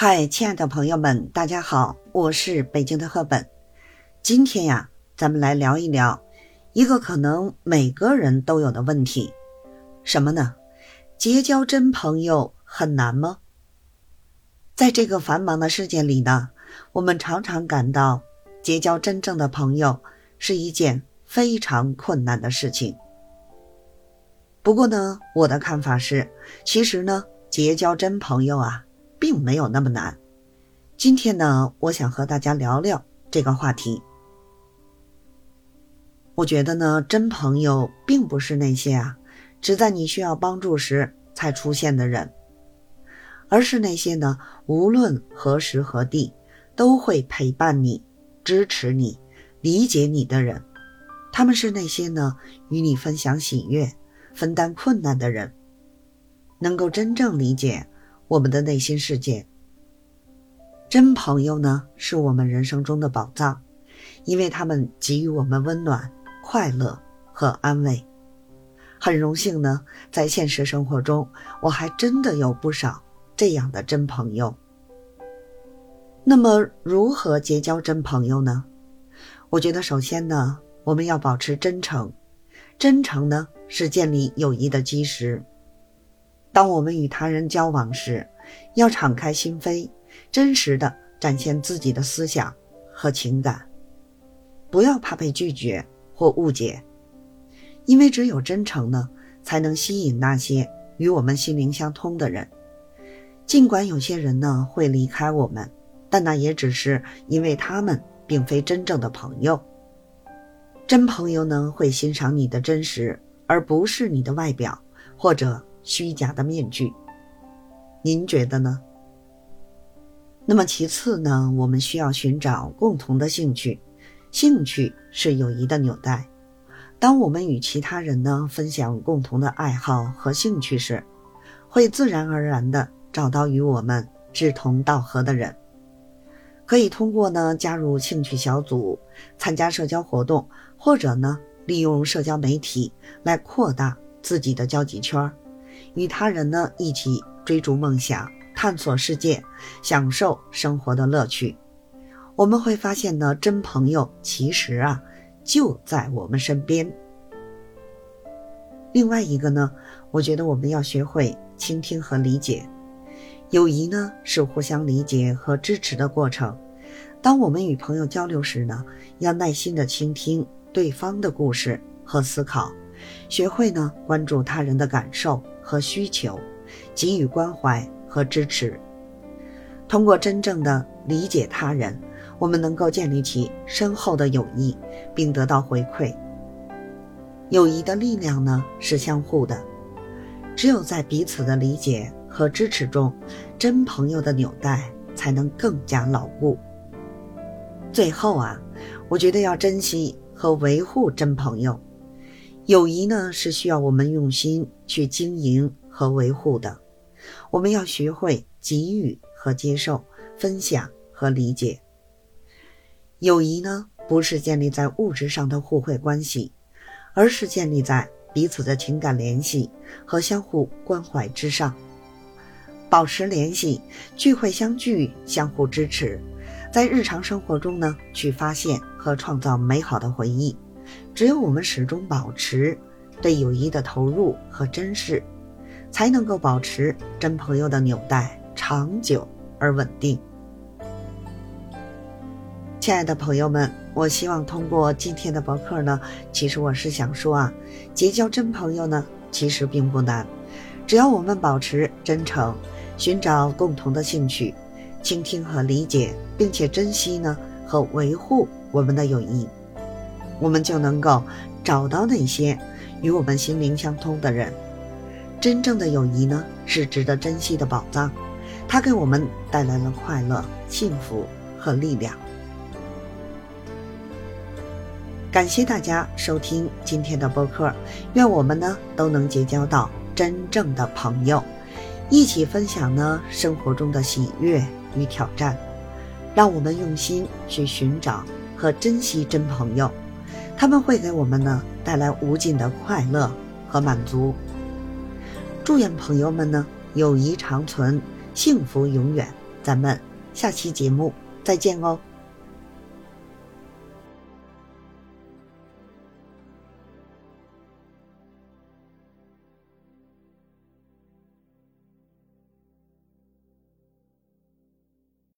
嗨，亲爱的朋友们，大家好，我是北京的赫本。今天呀，咱们来聊一聊一个可能每个人都有的问题，什么呢？结交真朋友很难吗？在这个繁忙的世界里呢，我们常常感到结交真正的朋友是一件非常困难的事情。不过呢，我的看法是，其实呢，结交真朋友啊。并没有那么难。今天呢，我想和大家聊聊这个话题。我觉得呢，真朋友并不是那些啊，只在你需要帮助时才出现的人，而是那些呢，无论何时何地都会陪伴你、支持你、理解你的人。他们是那些呢，与你分享喜悦、分担困难的人，能够真正理解。我们的内心世界，真朋友呢，是我们人生中的宝藏，因为他们给予我们温暖、快乐和安慰。很荣幸呢，在现实生活中，我还真的有不少这样的真朋友。那么，如何结交真朋友呢？我觉得，首先呢，我们要保持真诚，真诚呢，是建立友谊的基石。当我们与他人交往时，要敞开心扉，真实的展现自己的思想和情感，不要怕被拒绝或误解，因为只有真诚呢，才能吸引那些与我们心灵相通的人。尽管有些人呢会离开我们，但那也只是因为他们并非真正的朋友。真朋友呢会欣赏你的真实，而不是你的外表或者。虚假的面具，您觉得呢？那么其次呢？我们需要寻找共同的兴趣，兴趣是友谊的纽带。当我们与其他人呢分享共同的爱好和兴趣时，会自然而然的找到与我们志同道合的人。可以通过呢加入兴趣小组，参加社交活动，或者呢利用社交媒体来扩大自己的交际圈儿。与他人呢一起追逐梦想，探索世界，享受生活的乐趣。我们会发现呢，真朋友其实啊就在我们身边。另外一个呢，我觉得我们要学会倾听和理解。友谊呢是互相理解和支持的过程。当我们与朋友交流时呢，要耐心的倾听对方的故事和思考，学会呢关注他人的感受。和需求，给予关怀和支持。通过真正的理解他人，我们能够建立起深厚的友谊，并得到回馈。友谊的力量呢是相互的，只有在彼此的理解和支持中，真朋友的纽带才能更加牢固。最后啊，我觉得要珍惜和维护真朋友。友谊呢，是需要我们用心去经营和维护的。我们要学会给予和接受，分享和理解。友谊呢，不是建立在物质上的互惠关系，而是建立在彼此的情感联系和相互关怀之上。保持联系，聚会相聚，相互支持，在日常生活中呢，去发现和创造美好的回忆。只有我们始终保持对友谊的投入和珍视，才能够保持真朋友的纽带长久而稳定。亲爱的朋友们，我希望通过今天的博客呢，其实我是想说啊，结交真朋友呢，其实并不难，只要我们保持真诚，寻找共同的兴趣，倾听和理解，并且珍惜呢和维护我们的友谊。我们就能够找到那些与我们心灵相通的人。真正的友谊呢，是值得珍惜的宝藏，它给我们带来了快乐、幸福和力量。感谢大家收听今天的播客，愿我们呢都能结交到真正的朋友，一起分享呢生活中的喜悦与挑战。让我们用心去寻找和珍惜真朋友。他们会给我们呢带来无尽的快乐和满足。祝愿朋友们呢友谊长存，幸福永远。咱们下期节目再见哦。